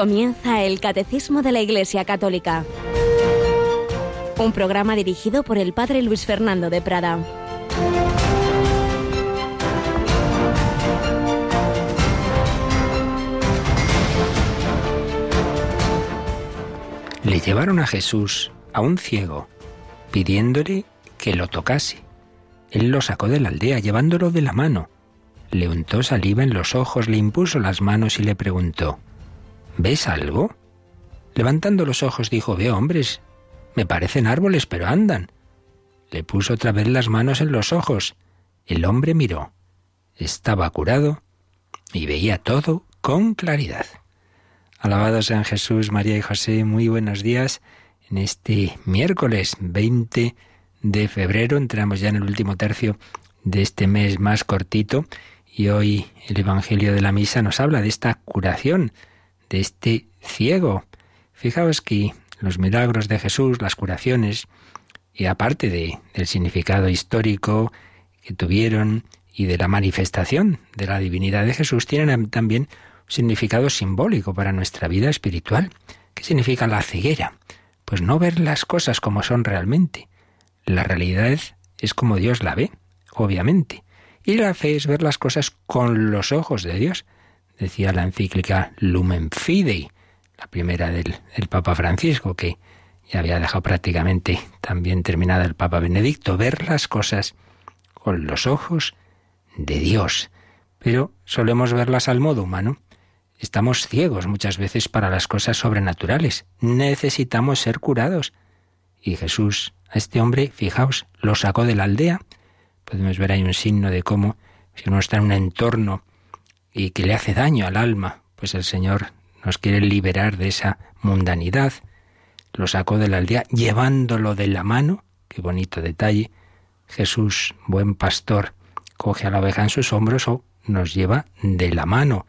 Comienza el Catecismo de la Iglesia Católica. Un programa dirigido por el Padre Luis Fernando de Prada. Le llevaron a Jesús, a un ciego, pidiéndole que lo tocase. Él lo sacó de la aldea, llevándolo de la mano. Le untó saliva en los ojos, le impuso las manos y le preguntó, ¿Ves algo? Levantando los ojos dijo, veo hombres. Me parecen árboles, pero andan. Le puso otra vez las manos en los ojos. El hombre miró. Estaba curado y veía todo con claridad. Alabado sean Jesús, María y José, muy buenos días. En este miércoles 20 de febrero entramos ya en el último tercio de este mes más cortito y hoy el Evangelio de la Misa nos habla de esta curación de este ciego. Fijaos que los milagros de Jesús, las curaciones, y aparte de, del significado histórico que tuvieron y de la manifestación de la divinidad de Jesús, tienen también un significado simbólico para nuestra vida espiritual. ¿Qué significa la ceguera? Pues no ver las cosas como son realmente. La realidad es como Dios la ve, obviamente. Y la fe es ver las cosas con los ojos de Dios decía la encíclica Lumen Fidei, la primera del, Papa Francisco, que ya había dejado prácticamente también terminada el Papa Benedicto, ver las cosas con los ojos de Dios. Pero solemos verlas al modo humano. Estamos ciegos muchas veces para las cosas sobrenaturales. Necesitamos ser curados. Y Jesús, a este hombre, fijaos, lo sacó de la aldea. Podemos ver ahí un signo de cómo, si uno está en un entorno y que le hace daño al alma, pues el Señor nos quiere liberar de esa mundanidad. Lo sacó de la aldea llevándolo de la mano, qué bonito detalle. Jesús, buen pastor, coge a la oveja en sus hombros o nos lleva de la mano,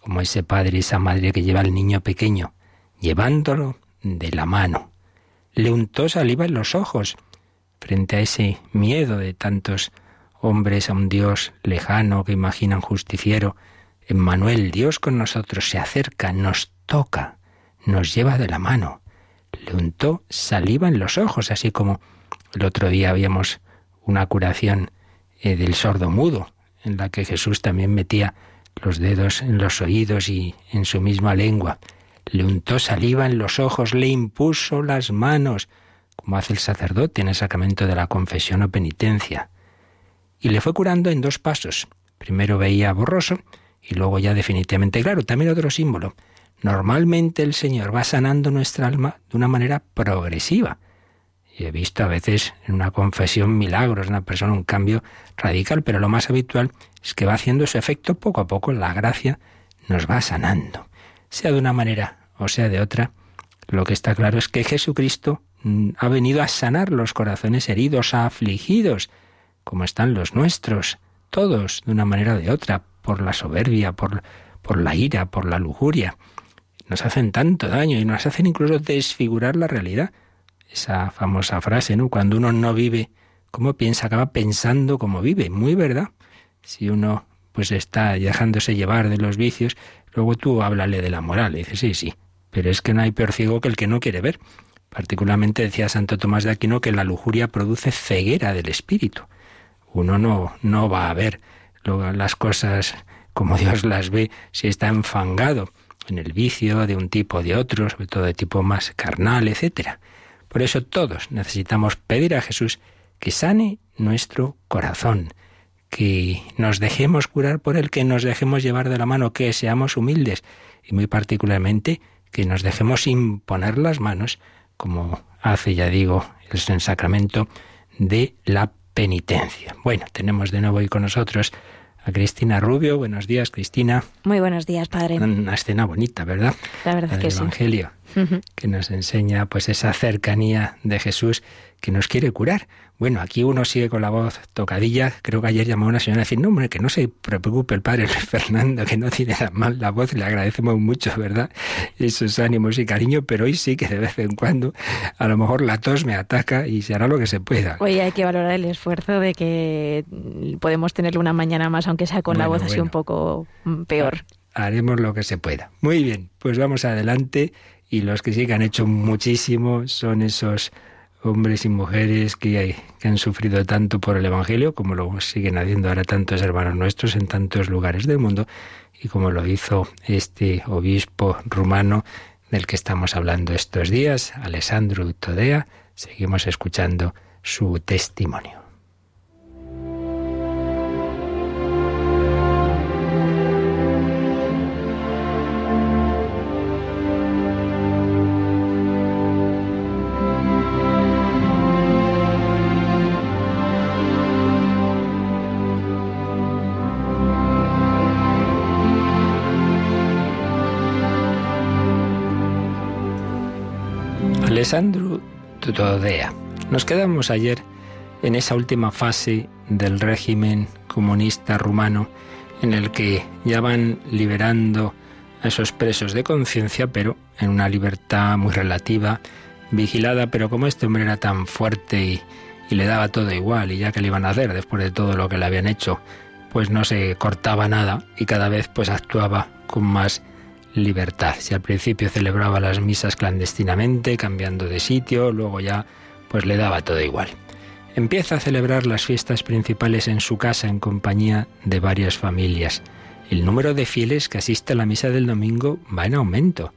como ese padre y esa madre que lleva al niño pequeño, llevándolo de la mano. Le untó saliva en los ojos frente a ese miedo de tantos hombres a un Dios lejano que imaginan justiciero, Emmanuel, Dios con nosotros, se acerca, nos toca, nos lleva de la mano. Le untó saliva en los ojos, así como el otro día habíamos una curación eh, del sordo mudo, en la que Jesús también metía los dedos en los oídos y en su misma lengua. Le untó saliva en los ojos, le impuso las manos, como hace el sacerdote en el sacramento de la confesión o penitencia. Y le fue curando en dos pasos. Primero veía borroso y luego ya definitivamente, claro, también otro símbolo. Normalmente el Señor va sanando nuestra alma de una manera progresiva. Y he visto a veces en una confesión milagros, una persona un cambio radical, pero lo más habitual es que va haciendo su efecto poco a poco, la gracia nos va sanando. Sea de una manera o sea de otra, lo que está claro es que Jesucristo mm, ha venido a sanar los corazones heridos, afligidos, como están los nuestros, todos de una manera o de otra, por la soberbia, por, por la ira, por la lujuria. Nos hacen tanto daño y nos hacen incluso desfigurar la realidad. Esa famosa frase, ¿no? Cuando uno no vive como piensa, acaba pensando como vive. Muy verdad. Si uno pues está dejándose llevar de los vicios, luego tú háblale de la moral. Y dices, sí, sí, pero es que no hay peor ciego que el que no quiere ver. Particularmente decía Santo Tomás de Aquino que la lujuria produce ceguera del espíritu. Uno no, no va a ver las cosas como Dios las ve si está enfangado en el vicio de un tipo o de otro, sobre todo de tipo más carnal, etc. Por eso todos necesitamos pedir a Jesús que sane nuestro corazón, que nos dejemos curar por él, que nos dejemos llevar de la mano, que seamos humildes y muy particularmente que nos dejemos imponer las manos, como hace, ya digo, el sacramento de la penitencia. Bueno, tenemos de nuevo hoy con nosotros a Cristina Rubio. Buenos días, Cristina. Muy buenos días, padre. Una escena bonita, ¿verdad? La verdad que sí. Evangelio, que nos enseña pues esa cercanía de Jesús que nos quiere curar. Bueno, aquí uno sigue con la voz tocadilla. Creo que ayer llamó una señora a decir, no, hombre, que no se preocupe el padre Fernando, que no tiene tan mal la voz. Le agradecemos mucho, ¿verdad? Esos ánimos y cariño, pero hoy sí que de vez en cuando a lo mejor la tos me ataca y se hará lo que se pueda. Hoy hay que valorar el esfuerzo de que podemos tenerle una mañana más, aunque sea con la voz así un poco mm, peor. haremos lo que se pueda. Muy bien, pues vamos adelante y los que sí que han hecho muchísimo son esos hombres y mujeres que, que, han sufrido tanto por el Evangelio, como lo siguen haciendo ahora tantos hermanos nuestros en tantos lugares del mundo, y como lo hizo este obispo rumano del que estamos hablando estos días, Alessandro Todea. Seguimos escuchando su testimonio. Alessandro Todea. Nos quedamos ayer en esa última fase del régimen comunista rumano en el que ya van liberando a esos presos de conciencia, pero en una libertad muy relativa, vigilada, pero como este hombre era tan fuerte y, y, le daba todo igual, y ya que le iban a hacer después de todo lo que le habían hecho, pues no se cortaba nada y cada vez pues actuaba con más libertad. Si al principio celebraba las misas clandestinamente, cambiando de sitio, luego ya pues le daba todo igual. Empieza a celebrar las fiestas principales en su casa en compañía de varias familias. El número de fieles que asiste a la misa del domingo va en aumento.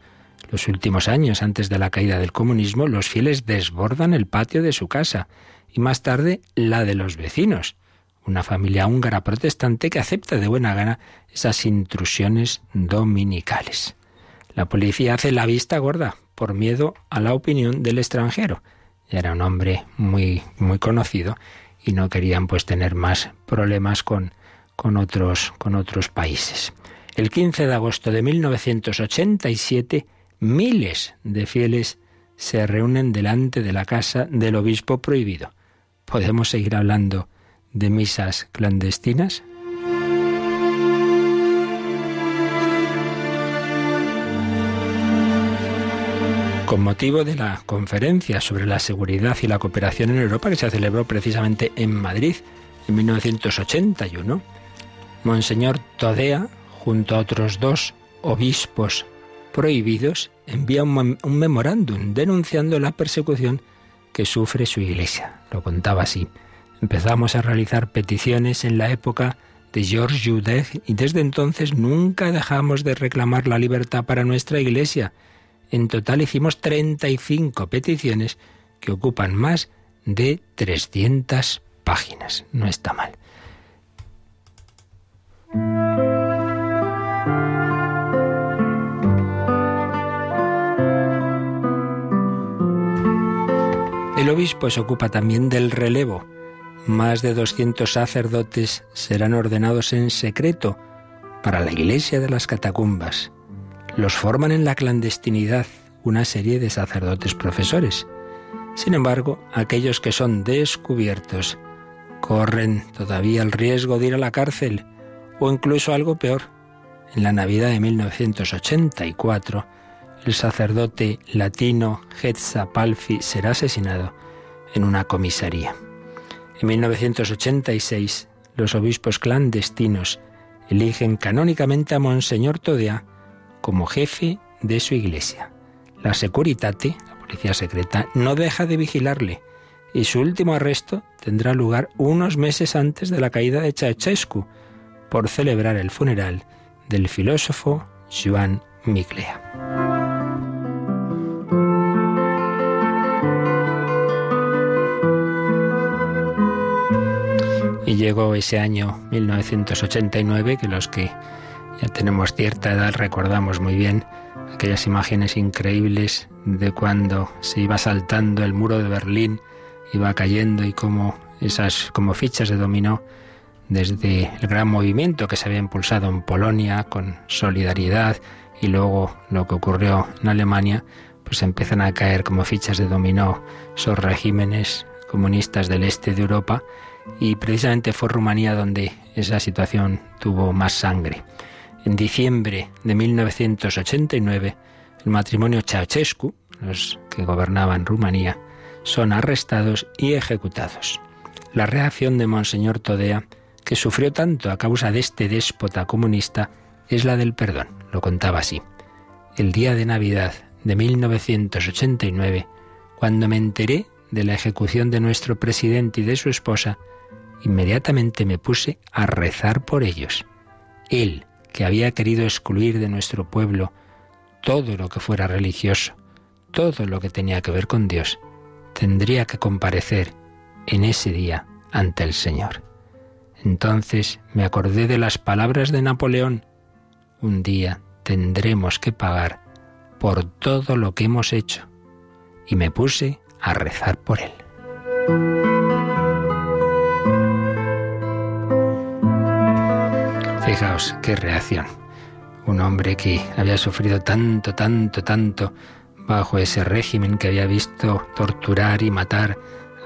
Los últimos años antes de la caída del comunismo, los fieles desbordan el patio de su casa y más tarde la de los vecinos una familia húngara protestante que acepta de buena gana esas intrusiones dominicales. La policía hace la vista gorda por miedo a la opinión del extranjero. Era un hombre muy muy conocido y no querían pues tener más problemas con, con otros con otros países. El 15 de agosto de 1987 miles de fieles se reúnen delante de la casa del obispo prohibido. Podemos seguir hablando de misas clandestinas? Con motivo de la conferencia sobre la seguridad y la cooperación en Europa que se celebró precisamente en Madrid en 1981, Monseñor Todea, junto a otros dos obispos prohibidos, envía un, memorándum denunciando la persecución que sufre su iglesia. Lo contaba así. Empezamos a realizar peticiones en la época de Georges Judith y desde entonces nunca dejamos de reclamar la libertad para nuestra Iglesia. En total hicimos 35 peticiones que ocupan más de 300 páginas. No está mal. El obispo se ocupa también del relevo más de 200 sacerdotes serán ordenados en secreto para la iglesia de las catacumbas. Los forman en la clandestinidad una serie de sacerdotes profesores. Sin embargo, aquellos que son descubiertos corren todavía el riesgo de ir a la cárcel o incluso algo peor. En la Navidad de 1984, el sacerdote latino Hetza Palfi será asesinado en una comisaría. En 1986, los obispos clandestinos eligen canónicamente a Monseñor Todea como jefe de su iglesia. La Securitate, la policía secreta, no deja de vigilarle y su último arresto tendrá lugar unos meses antes de la caída de Ceausescu por celebrar el funeral del filósofo Joan Miglea. Llegó ese año 1989, que los que ya tenemos cierta edad recordamos muy bien aquellas imágenes increíbles de cuando se iba saltando el muro de Berlín, iba cayendo y como esas como fichas de dominó desde el gran movimiento que se había impulsado en Polonia con solidaridad y luego lo que ocurrió en Alemania, pues empiezan a caer como fichas de dominó esos regímenes comunistas del este de Europa y precisamente fue Rumanía donde esa situación tuvo más sangre. En diciembre de 1989, el matrimonio Ceausescu, los que gobernaban Rumanía, son arrestados y ejecutados. La reacción de Monseñor Todea, que sufrió tanto a causa de este déspota comunista, es la del perdón. Lo contaba así. El día de Navidad de 1989, cuando me enteré de la ejecución de nuestro presidente y de su esposa, inmediatamente me puse a rezar por ellos. Él, que había querido excluir de nuestro pueblo todo lo que fuera religioso, todo lo que tenía que ver con Dios, tendría que comparecer en ese día ante el Señor. Entonces me acordé de las palabras de Napoleón. Un día tendremos que pagar por todo lo que hemos hecho. Y me puse a rezar por él. Qué reacción. Un hombre que había sufrido tanto, tanto, tanto bajo ese régimen que había visto torturar y matar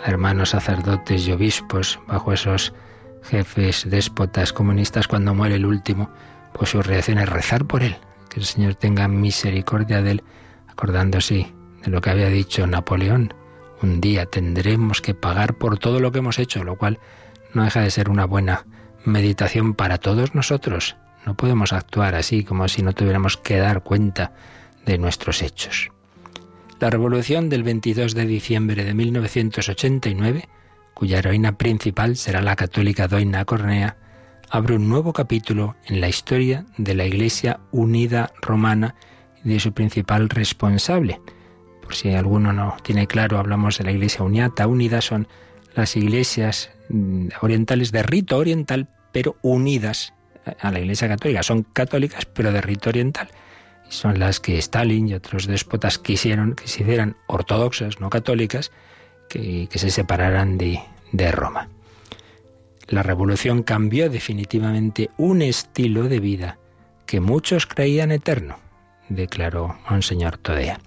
a hermanos sacerdotes y obispos, bajo esos jefes déspotas comunistas, cuando muere el último, pues su reacción es rezar por él, que el Señor tenga misericordia de él, acordándose de lo que había dicho Napoleón. Un día tendremos que pagar por todo lo que hemos hecho, lo cual no deja de ser una buena meditación para todos nosotros. No podemos actuar así como si no tuviéramos que dar cuenta de nuestros hechos. La revolución del 22 de diciembre de 1989, cuya heroína principal será la católica Doina Cornea, abre un nuevo capítulo en la historia de la Iglesia Unida Romana y de su principal responsable. Por si alguno no tiene claro, hablamos de la Iglesia Uniata. Unida son las iglesias mm, orientales de rito oriental, pero unidas a la Iglesia Católica. Son católicas, pero de rito oriental. Y son las que Stalin y otros déspotas quisieron que se hicieran ortodoxas, no católicas, que, que se separaran de, de Roma. La revolución cambió definitivamente un estilo de vida que muchos creían eterno, declaró Monseñor Todea.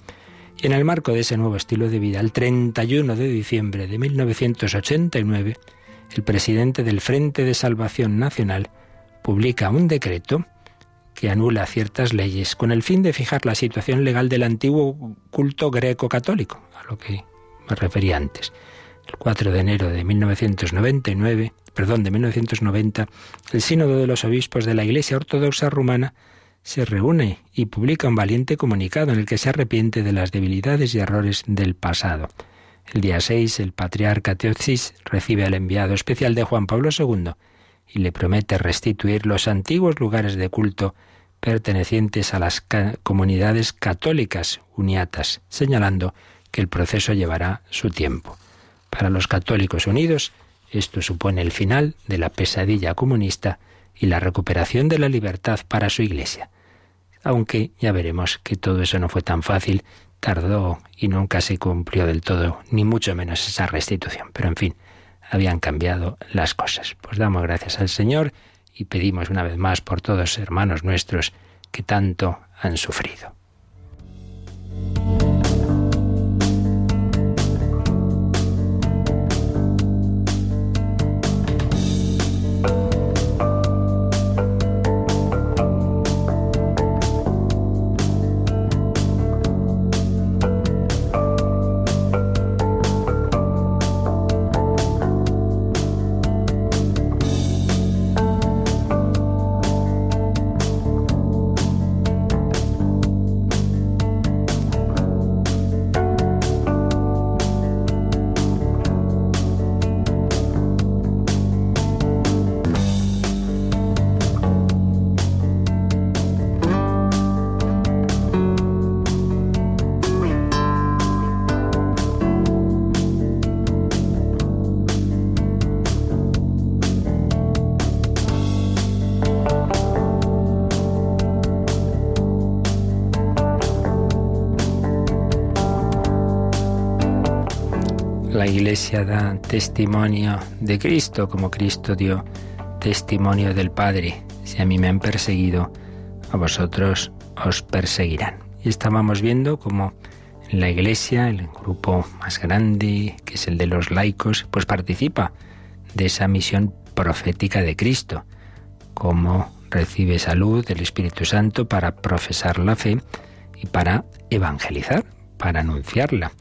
Y en el marco de ese nuevo estilo de vida, el 31 de diciembre de 1989, el presidente del Frente de Salvación Nacional publica un decreto que anula ciertas leyes con el fin de fijar la situación legal del antiguo culto greco-católico, a lo que me refería antes. El 4 de enero de 1999, perdón, de 1990, el Sínodo de los Obispos de la Iglesia Ortodoxa Rumana se reúne y publica un valiente comunicado en el que se arrepiente de las debilidades y errores del pasado. El día 6, el patriarca Teocis recibe al enviado especial de Juan Pablo II y le promete restituir los antiguos lugares de culto pertenecientes a las comunidades católicas uniatas, señalando que el proceso llevará su tiempo. Para los católicos unidos, esto supone el final de la pesadilla comunista y la recuperación de la libertad para su Iglesia. Aunque ya veremos que todo eso no fue tan fácil, tardó y nunca se cumplió del todo, ni mucho menos esa restitución. Pero en fin, habían cambiado las cosas. Pues damos gracias al Señor y pedimos una vez más por todos hermanos nuestros que tanto han sufrido. Iglesia da testimonio de Cristo, como Cristo dio testimonio del Padre. Si a mí me han perseguido, a vosotros os perseguirán. Y estábamos viendo cómo la Iglesia, el grupo más grande, que es el de los laicos, pues participa de esa misión profética de Cristo, cómo recibe salud del Espíritu Santo para profesar la fe y para evangelizar, para anunciarla.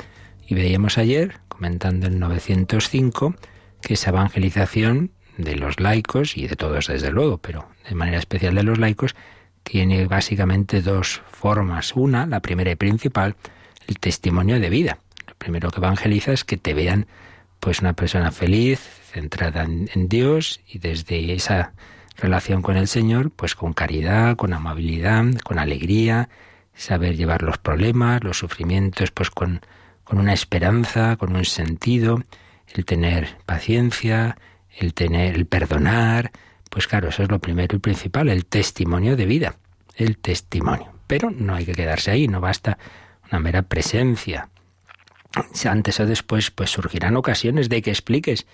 Y veíamos ayer comentando en 905 que esa evangelización de los laicos y de todos desde luego, pero de manera especial de los laicos, tiene básicamente dos formas. Una, la primera y principal, el testimonio de vida. Lo primero que evangeliza es que te vean pues una persona feliz, centrada en, en Dios y desde esa relación con el Señor, pues con caridad, con amabilidad, con alegría, saber llevar los problemas, los sufrimientos, pues con, con una esperanza, con un sentido, el tener paciencia, el tener, el perdonar, pues claro, eso es lo primero y principal, el testimonio de vida, el testimonio. Pero no hay que quedarse ahí, no basta una mera presencia. Antes o después, pues surgirán ocasiones de que expliques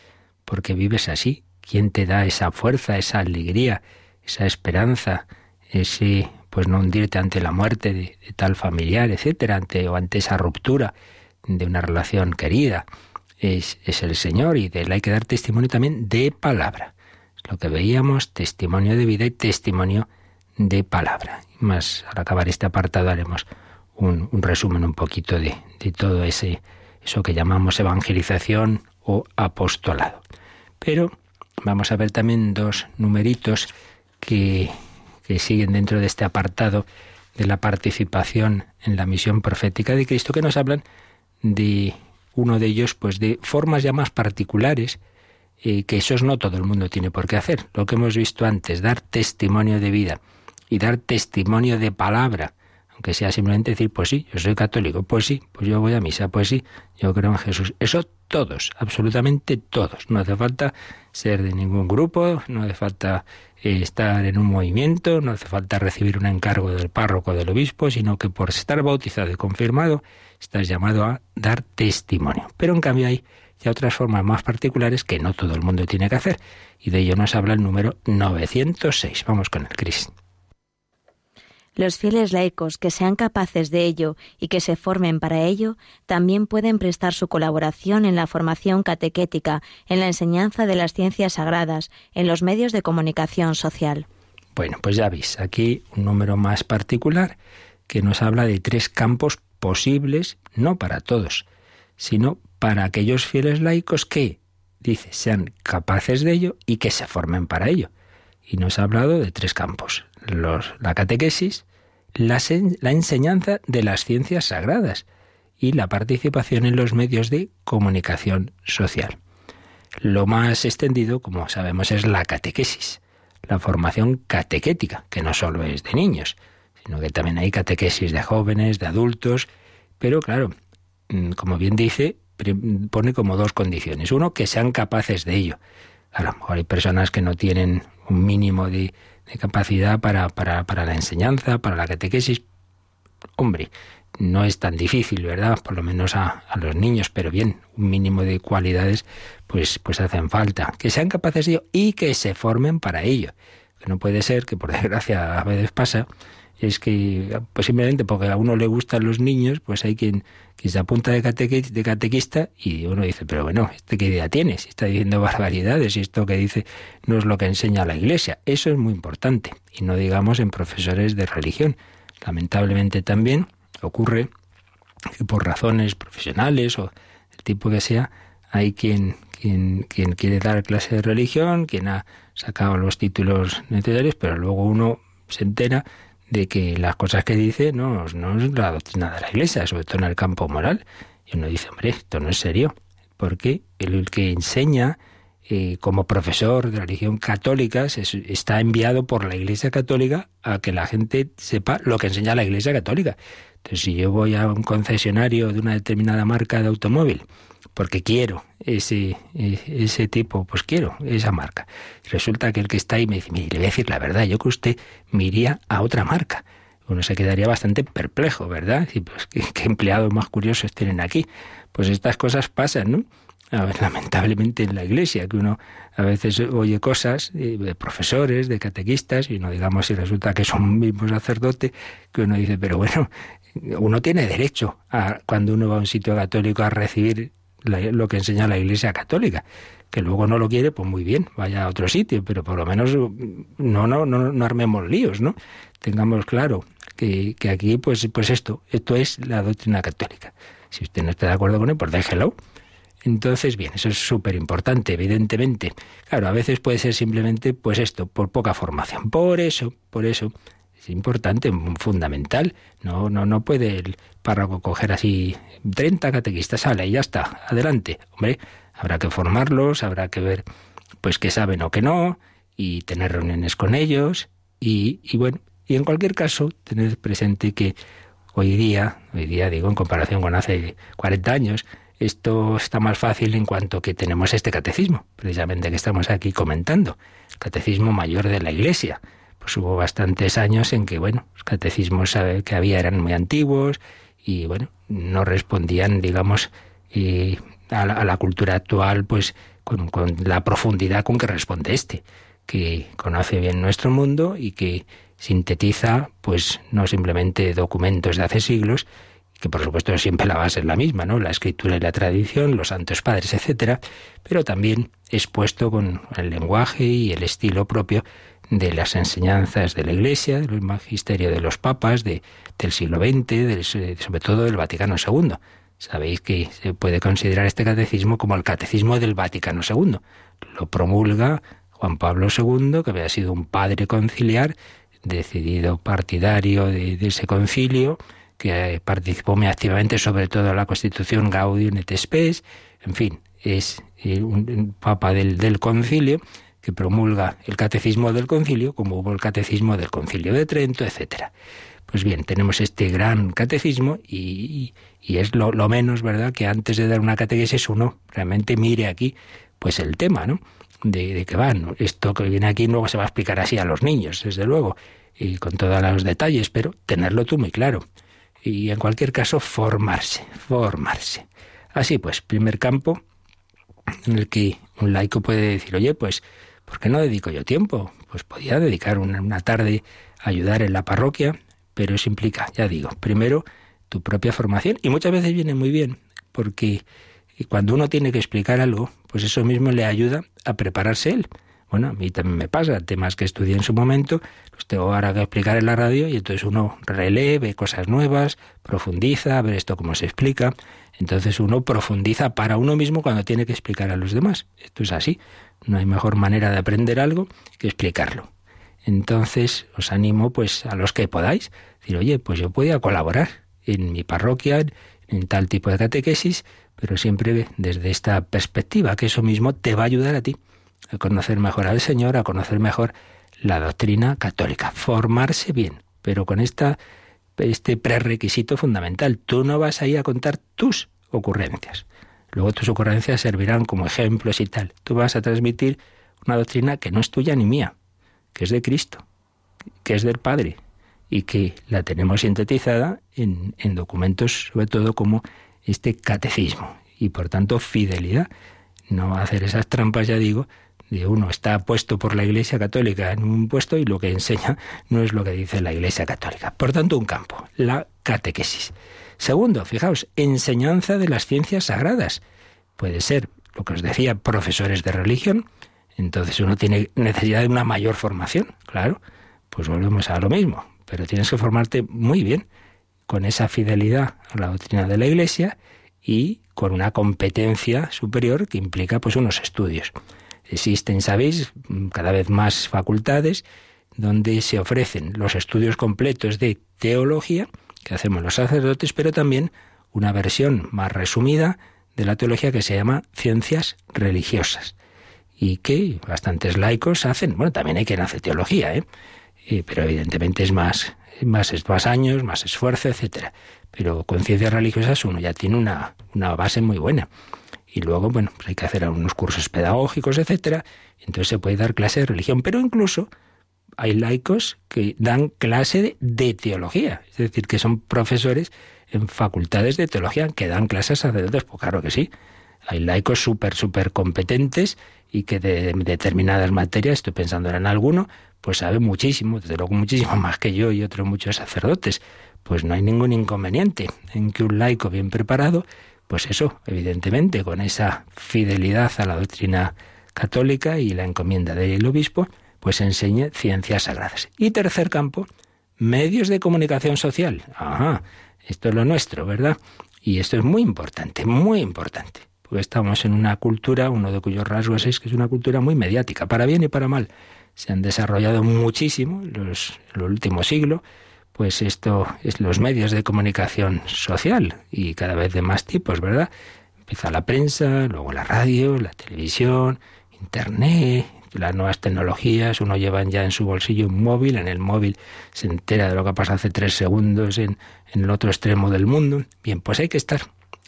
por qué vives así, quién te da esa fuerza, esa alegría, esa esperanza, ese pues no hundirte ante la muerte de, tal familiar, etcétera, ante o ante esa ruptura de una relación querida. Es, es el Señor y de él hay que dar testimonio también de palabra lo que veíamos, testimonio de vida y testimonio de palabra. Más al acabar este apartado haremos un, resumen un poquito de, todo ese eso que llamamos evangelización o apostolado. Pero vamos a ver también dos numeritos que, que siguen dentro de este apartado de la participación en la misión profética de Cristo, que nos hablan de uno de ellos, pues de formas ya más particulares y que eso no todo el mundo tiene por qué hacer. Lo que hemos visto antes, dar testimonio de vida y dar testimonio de palabra, aunque sea simplemente decir, pues sí, yo soy católico, pues sí, pues yo voy a misa, pues sí, yo creo en Jesús. Eso todos, absolutamente todos. No hace falta ser de ningún grupo, no hace falta eh, estar en un movimiento, no hace falta recibir un encargo del párroco o del obispo, sino que por estar bautizado y confirmado estás llamado a dar testimonio. Pero en cambio hay y otras formas más particulares que no todo el mundo tiene que hacer. Y de ello nos habla el número 906. Vamos con el Cris. Los fieles laicos que sean capaces de ello y que se formen para ello, también pueden prestar su colaboración en la formación catequética, en la enseñanza de las ciencias sagradas, en los medios de comunicación social. Bueno, pues ya veis, aquí un número más particular que nos habla de tres campos posibles, no para todos, sino para aquellos fieles laicos que, dice, sean capaces de ello y que se formen para ello. Y nos ha hablado de tres campos, los, la catequesis, la, la enseñanza de las ciencias sagradas y la participación en los medios de comunicación social. Lo más extendido, como sabemos, es la catequesis, la formación catequética, que no solo es de niños, sino que también hay catequesis de jóvenes, de adultos, pero claro, mm, como bien dice, pone como dos condiciones. Uno, que sean capaces de ello. A lo mejor hay personas que no tienen un mínimo de, capacidad para, para, para, la enseñanza, para la catequesis. Hombre, no es tan difícil, ¿verdad? Por lo menos a, los niños, pero bien, un mínimo de cualidades pues, pues hacen falta. Que sean capaces de ello y que se formen para ello. No puede ser que, por desgracia, a veces pasa, es que pues simplemente porque a uno le gustan los niños, pues hay quien, quien se apunta de, catequista y uno dice, pero bueno, ¿este qué idea tiene? Si está diciendo barbaridades y esto que dice no es lo que enseña la Iglesia. Eso es muy importante. Y no digamos en profesores de religión. Lamentablemente también ocurre que por razones profesionales o el tipo que sea, hay quien, quien, quien quiere dar clase de religión, quien ha sacado los títulos necesarios, pero luego uno se entera de que las cosas que dice no, no es la doctrina de la Iglesia, sobre todo en el campo moral. Y uno dice, hombre, esto no es serio, porque el, que enseña eh, como profesor de religión católica está enviado por la Iglesia Católica a que la gente sepa lo que enseña la Iglesia Católica. Entonces, si yo voy a un concesionario de una determinada marca de automóvil porque quiero ese, ese tipo, pues quiero esa marca. Resulta que el que está ahí me dice, mire, le voy a decir la verdad, yo que usted me iría a otra marca. Uno se quedaría bastante perplejo, ¿verdad? Y pues, ¿qué, empleados más curiosos tienen aquí? Pues estas cosas pasan, ¿no? A ver, lamentablemente en la iglesia, que uno a veces oye cosas de profesores, de catequistas, y no digamos si resulta que son un mismo sacerdote, que uno dice, pero bueno, uno tiene derecho a, cuando uno va a un sitio católico a recibir lo que enseña la Iglesia Católica. Que luego no lo quiere, pues muy bien, vaya a otro sitio, pero por lo menos no, no, no, no armemos líos, ¿no? Tengamos claro que, que aquí, pues, pues esto, esto es la doctrina católica. Si usted no está de acuerdo con él, pues déjelo. Entonces, bien, eso es súper importante, evidentemente. Claro, a veces puede ser simplemente, pues esto, por poca formación. Por eso, por eso, Es importante, fundamental. No, no, no puede el párroco coger así 30 catequistas, sale y ya está, adelante. Hombre, habrá que formarlos, habrá que ver pues qué saben o qué no, y tener reuniones con ellos, y, y bueno, y en cualquier caso, tener presente que hoy día, hoy día digo en comparación con hace 40 años, esto está más fácil en cuanto que tenemos este catecismo, precisamente que estamos aquí comentando, catecismo mayor de la Iglesia. Pues hubo bastantes años en que, bueno, los catecismos que había eran muy antiguos y, bueno, no respondían, digamos, a, la, cultura actual, pues con, con la profundidad con que responde este, que conoce bien nuestro mundo y que sintetiza, pues no simplemente documentos de hace siglos, que por supuesto siempre la base es la misma, ¿no? La escritura y la tradición, los santos padres, etcétera, pero también expuesto con el lenguaje y el estilo propio de las enseñanzas de la Iglesia, del magisterio de los papas de, del siglo XX, sobre todo del Vaticano II. Sabéis que se puede considerar este catecismo como el catecismo del Vaticano II. Lo promulga Juan Pablo II, que había sido un padre conciliar, decidido partidario de, ese concilio, que participó muy activamente sobre todo en la Constitución Gaudium et Spes, en fin, es eh, un, papa del, del concilio que promulga el catecismo del concilio, como hubo el catecismo del concilio de Trento, etcétera. Pues bien, tenemos este gran catecismo y, y es lo, menos, ¿verdad?, que antes de dar una catequesis uno realmente mire aquí, pues el tema, ¿no? De, de que van. Esto que viene aquí luego se va a explicar así a los niños, desde luego, y con todos los detalles, pero tenerlo tú muy claro y en cualquier caso formarse, formarse. Así pues, primer campo en el que un laico puede decir, oye, pues, ¿por qué no dedico yo tiempo? Pues podía dedicar una, tarde a ayudar en la parroquia, pero eso implica, ya digo, primero tu propia formación y muchas veces viene muy bien, porque cuando uno tiene que explicar algo, pues eso mismo le ayuda a prepararse él. Bueno, a mí también me pasa, temas que estudié en su momento, los tengo ahora que explicar en la radio y entonces uno relee, ve cosas nuevas, profundiza, a ver esto cómo se explica. Entonces uno profundiza para uno mismo cuando tiene que explicar a los demás. Esto es así. No hay mejor manera de aprender algo que explicarlo. Entonces os animo pues a los que podáis, decir, oye, pues yo podía colaborar en mi parroquia, en tal tipo de catequesis, pero siempre desde esta perspectiva, que eso mismo te va a ayudar a ti a conocer mejor al Señor, a conocer mejor la doctrina católica, formarse bien, pero con esta, este prerequisito fundamental. Tú no vas ahí a contar tus ocurrencias. Luego tus ocurrencias servirán como ejemplos y tal. Tú vas a transmitir una doctrina que no es tuya ni mía, que es de Cristo, que es del Padre, y que la tenemos sintetizada en, en documentos, sobre todo como este catecismo, y por tanto fidelidad. No hacer esas trampas, ya digo, de uno está puesto por la Iglesia Católica en un puesto y lo que enseña no es lo que dice la Iglesia Católica. Por tanto, un campo, la catequesis. Segundo, fijaos, enseñanza de las ciencias sagradas. Puede ser, lo que os decía, profesores de religión. Entonces uno tiene necesidad de una mayor formación, claro. Pues volvemos a lo mismo. Pero tienes que formarte muy bien, con esa fidelidad a la doctrina de la Iglesia y con una competencia superior que implica pues unos estudios. Existen, sabéis, cada vez más facultades donde se ofrecen los estudios completos de teología que hacemos los sacerdotes, pero también una versión más resumida de la teología que se llama ciencias religiosas y que bastantes laicos hacen. Bueno, también hay quien hace teología, ¿eh? eh pero evidentemente es más, más, más años, más esfuerzo, etcétera. Pero con ciencias religiosas uno ya tiene una, una base muy buena y luego, bueno, pues hay que hacer algunos cursos pedagógicos, etcétera, entonces se puede dar clase de religión, pero incluso hay laicos que dan clase de, teología, es decir, que son profesores en facultades de teología, que dan clases a sacerdotes, pues claro que sí. Hay laicos súper, súper competentes y que de, determinadas materias, estoy pensando en alguno, pues sabe muchísimo, desde luego muchísimo más que yo y otros muchos sacerdotes. Pues no hay ningún inconveniente en que un laico bien preparado pues eso, evidentemente, con esa fidelidad a la doctrina católica y la encomienda del obispo, pues enseñe ciencias sagradas. Y tercer campo, medios de comunicación social. Ajá, esto es lo nuestro, ¿verdad? Y esto es muy importante, muy importante. Porque estamos en una cultura, uno de cuyos rasgos es que es una cultura muy mediática, para bien y para mal. Se han desarrollado muchísimo los, el último siglo, pues esto es los medios de comunicación social y cada vez de más tipos, ¿verdad? Empieza la prensa, luego la radio, la televisión, internet, las nuevas tecnologías, uno lleva ya en su bolsillo un móvil, en el móvil se entera de lo que pasa hace tres segundos en, en el otro extremo del mundo. Bien, pues hay que estar,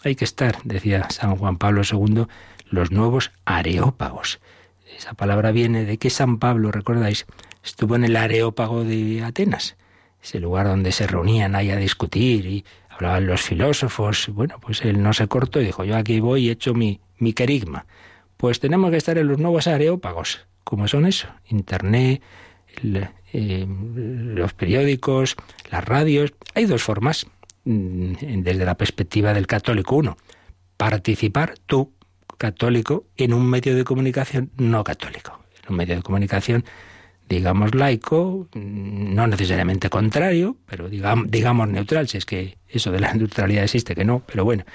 hay que estar, decía San Juan Pablo II, los nuevos areópagos. Esa palabra viene de que San Pablo, recordáis, estuvo en el areópago de Atenas, ese lugar donde se reunían ahí a discutir y hablaban los filósofos. Bueno, pues él no se cortó y dijo, yo aquí voy y he hecho mi, mi querigma. Pues tenemos que estar en los nuevos areópagos. ¿Cómo son eso? Internet, eh, los periódicos, las radios. Hay dos formas mm, desde la perspectiva del católico. Uno, participar tú, católico, en un medio de comunicación no católico. En un medio de comunicación, digamos, laico, mm, no necesariamente contrario, pero digamos, digamos neutral, si es que eso de la neutralidad existe, que no, pero bueno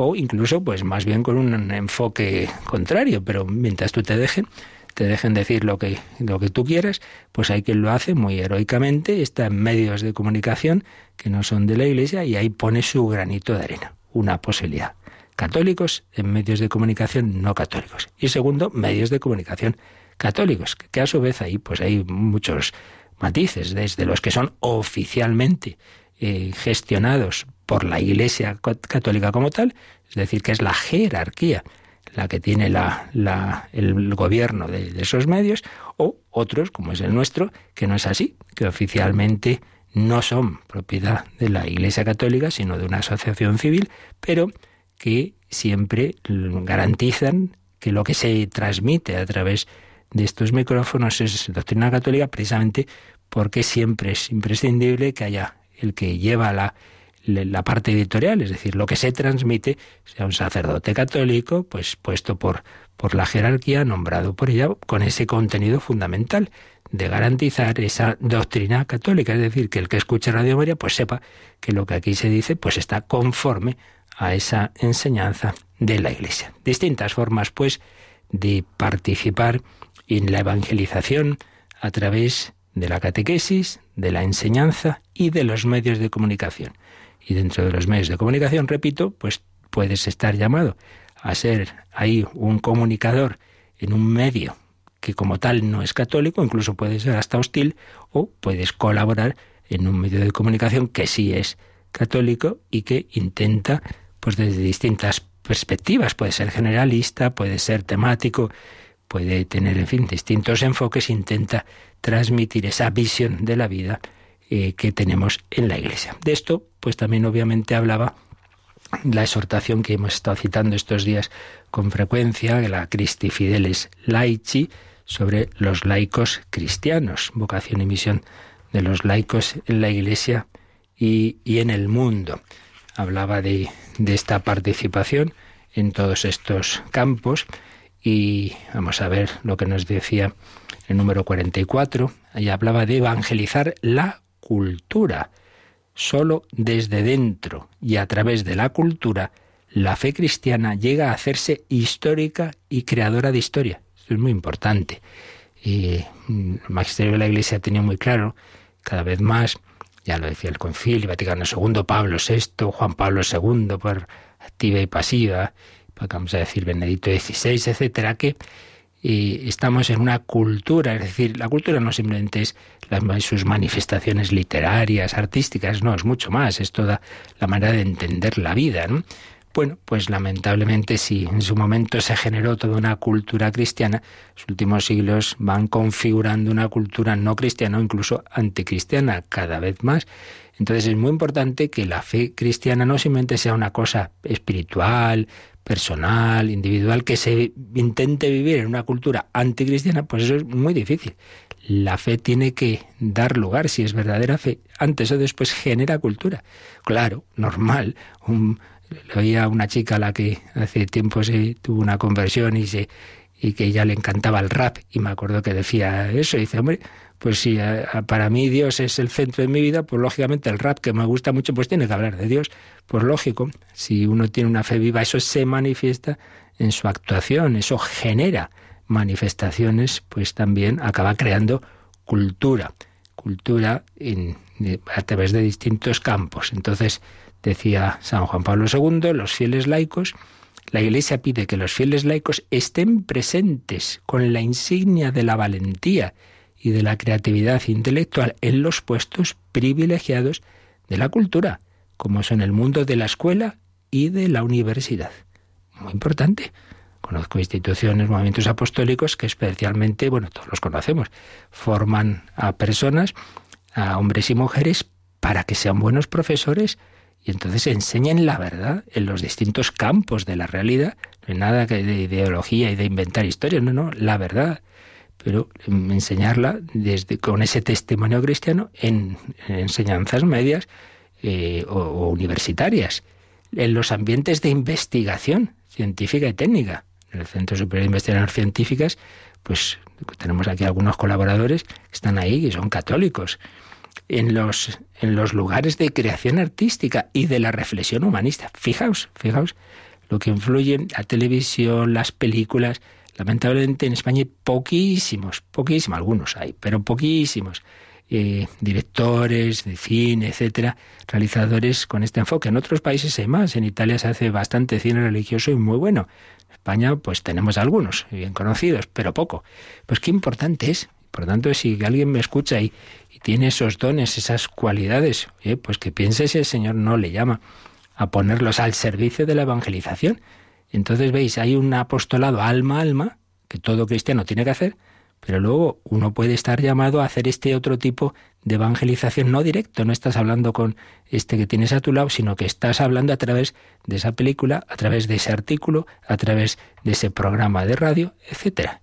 o incluso pues más bien con un enfoque contrario, pero mientras tú te dejen, te dejen decir lo que, lo que tú quieras, pues hay quien lo hace muy heroicamente, está en medios de comunicación que no son de la Iglesia y ahí pone su granito de arena, una posibilidad. Católicos en medios de comunicación no católicos. Y segundo, medios de comunicación católicos, que a su vez ahí pues hay muchos matices, desde los que son oficialmente eh, gestionados por la Iglesia católica como tal, es decir, que es la jerarquía la que tiene la, la, el gobierno de, esos medios, o otros, como es el nuestro, que no es así, que oficialmente no son propiedad de la Iglesia Católica, sino de una asociación civil, pero que siempre garantizan que lo que se transmite a través de estos micrófonos es doctrina católica precisamente porque siempre es imprescindible que haya el que lleva la la parte editorial, es decir, lo que se transmite, sea un sacerdote católico, pues puesto por, por la jerarquía, nombrado por ella, con ese contenido fundamental de garantizar esa doctrina católica, es decir, que el que escuche Radio María pues sepa que lo que aquí se dice pues está conforme a esa enseñanza de la Iglesia. Distintas formas pues de participar en la evangelización a través de la catequesis, de la enseñanza y de los medios de comunicación. Y dentro de los medios de comunicación, repito, pues puedes estar llamado a ser ahí un comunicador en un medio que como tal no es católico, incluso puede ser hasta hostil, o puedes colaborar en un medio de comunicación que sí es católico y que intenta, pues desde distintas perspectivas, puede ser generalista, puede ser temático, puede tener, en fin, distintos enfoques, intenta transmitir esa visión de la vida eh, que tenemos en la Iglesia. De esto, pues también obviamente hablaba la exhortación que hemos estado citando estos días con frecuencia, la Christi Fideles Laici, sobre los laicos cristianos, vocación y misión de los laicos en la Iglesia y, en el mundo. Hablaba de, de esta participación en todos estos campos y vamos a ver lo que nos decía el número 44. Allí hablaba de evangelizar la cultura. Solo desde dentro y a través de la cultura, la fe cristiana llega a hacerse histórica y creadora de historia. Esto es muy importante. Y mm, el magisterio de la Iglesia tenía muy claro, cada vez más, ya lo decía el Concilio Vaticano II, Pablo VI, Juan Pablo II, por activa y pasiva, vamos a decir Benedicto XVI, etcétera, que y estamos en una cultura, es decir, la cultura no simplemente es sus manifestaciones literarias, artísticas, no, es mucho más, es toda la manera de entender la vida. Bueno, pues lamentablemente si en su momento se generó toda una cultura cristiana, los últimos siglos van configurando una cultura no cristiana o incluso anticristiana cada vez más. Entonces es muy importante que la fe cristiana no simplemente sea una cosa espiritual, personal, individual, que se intente vivir en una cultura anticristiana, pues eso es muy difícil. La fe tiene que dar lugar, si es verdadera fe, antes o después genera cultura. Claro, normal. Le oía una chica a la que hace tiempo se tuvo una conversión y se y que ella le encantaba el rap. Y me acuerdo que decía eso. Y dice, hombre, pues si para mí Dios es el centro de mi vida, pues lógicamente el rap que me gusta mucho, pues tiene que hablar de Dios. Pues lógico, si uno tiene una fe viva, eso se manifiesta en su actuación, eso genera manifestaciones, pues también acaba creando cultura, cultura a través de distintos campos. Entonces, decía San Juan Pablo II, los fieles laicos, la Iglesia pide que los fieles laicos estén presentes con la insignia de la valentía y de la creatividad intelectual en los puestos privilegiados de la cultura, como son el mundo de la escuela y de la universidad. Muy importante. Conozco instituciones, movimientos apostólicos que especialmente, bueno, todos los conocemos, forman a personas, a hombres y mujeres, para que sean buenos profesores y entonces enseñen la verdad en los distintos campos de la realidad. No hay nada de ideología y de inventar historias, no, no, la verdad. Pero enseñarla desde, con ese testimonio cristiano en, enseñanzas medias eh, o universitarias, en los ambientes de investigación científica y técnica en el Centro Superior de Investigaciones Científicas, pues tenemos aquí algunos colaboradores que están ahí y son católicos. En los, en los lugares de creación artística y de la reflexión humanista. Fijaos, fijaos lo que influye la televisión, las películas. Lamentablemente en España hay poquísimos, poquísimos, algunos hay, pero poquísimos eh, directores de cine, etcétera, realizadores con este enfoque. En otros países hay más. En Italia se hace bastante cine religioso y muy bueno. España, pues tenemos algunos, bien conocidos, pero poco. Pues qué importante es. Por tanto, si alguien me escucha y, tiene esos dones, esas cualidades, pues que piense si el Señor no le llama a ponerlos al servicio de la evangelización. Entonces, veis, hay un apostolado alma a alma que todo cristiano tiene que hacer, pero luego uno puede estar llamado a hacer este otro tipo de evangelización no directo, no estás hablando con este que tienes a tu lado, sino que estás hablando a través de esa película, a través de ese artículo, a través de ese programa de radio, etcétera.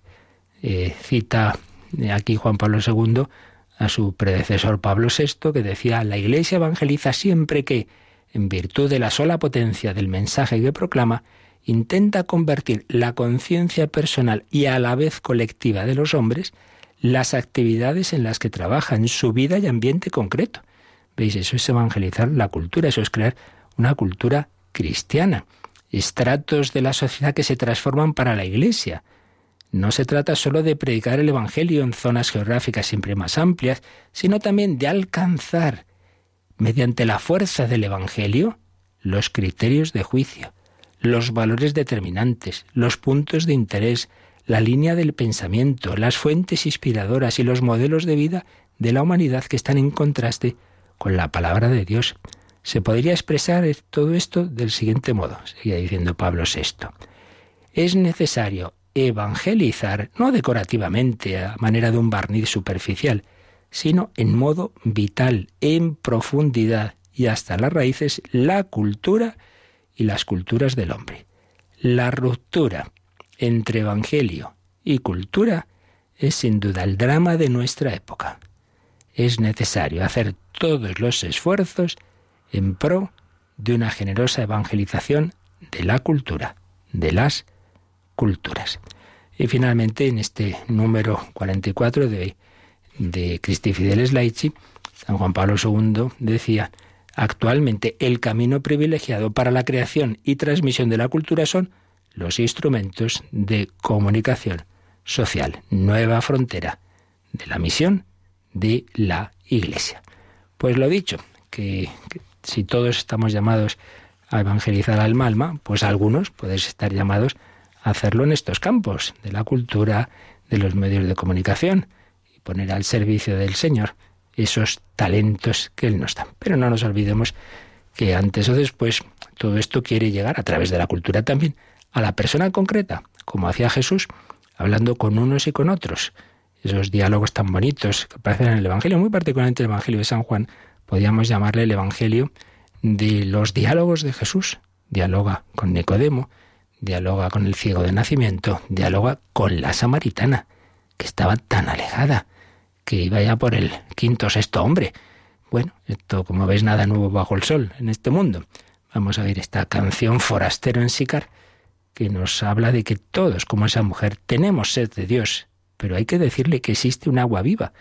Eh, cita aquí Juan Pablo II a su predecesor Pablo VI, que decía, la Iglesia evangeliza siempre que, en virtud de la sola potencia del mensaje que proclama, intenta convertir la conciencia personal y a la vez colectiva de los hombres las actividades en las que trabaja, en su vida y ambiente concreto. ¿Veis? Eso es evangelizar la cultura, eso es crear una cultura cristiana, estratos de la sociedad que se transforman para la Iglesia. No se trata solo de predicar el Evangelio en zonas geográficas siempre más amplias, sino también de alcanzar, mediante la fuerza del Evangelio, los criterios de juicio, los valores determinantes, los puntos de interés, la línea del pensamiento, las fuentes inspiradoras y los modelos de vida de la humanidad que están en contraste con la palabra de Dios. Se podría expresar todo esto del siguiente modo, seguía diciendo Pablo VI. Es necesario evangelizar no decorativamente a manera de un barniz superficial, sino en modo vital, en profundidad y hasta las raíces, la cultura y las culturas del hombre. La ruptura entre Evangelio y cultura es sin duda el drama de nuestra época. Es necesario hacer todos los esfuerzos en pro de una generosa evangelización de la cultura, de las culturas. Y finalmente, en este número 44 de, de Christi Fideles Laici, San Juan Pablo II decía, Actualmente el camino privilegiado para la creación y transmisión de la cultura son los instrumentos de comunicación social, nueva frontera de la misión de la Iglesia. Pues lo dicho, que, si todos estamos llamados a evangelizar al alma, pues algunos podéis estar llamados a hacerlo en estos campos, de la cultura, de los medios de comunicación, y poner al servicio del Señor esos talentos que Él nos da. Pero no nos olvidemos que antes o después todo esto quiere llegar a través de la cultura también a la persona concreta, como hacía Jesús, hablando con unos y con otros. Esos diálogos tan bonitos que aparecen en el Evangelio, muy particularmente el Evangelio de San Juan, podríamos llamarle el Evangelio de los diálogos de Jesús. Dialoga con Nicodemo, dialoga con el ciego de nacimiento, dialoga con la samaritana, que estaba tan alejada que iba ya por el quinto o sexto hombre. Bueno, esto como veis nada nuevo bajo el sol en este mundo. Vamos a ver esta canción Forastero en Sicar, que nos habla de que todos, como esa mujer, tenemos sed de Dios, pero hay que decirle que existe un agua viva,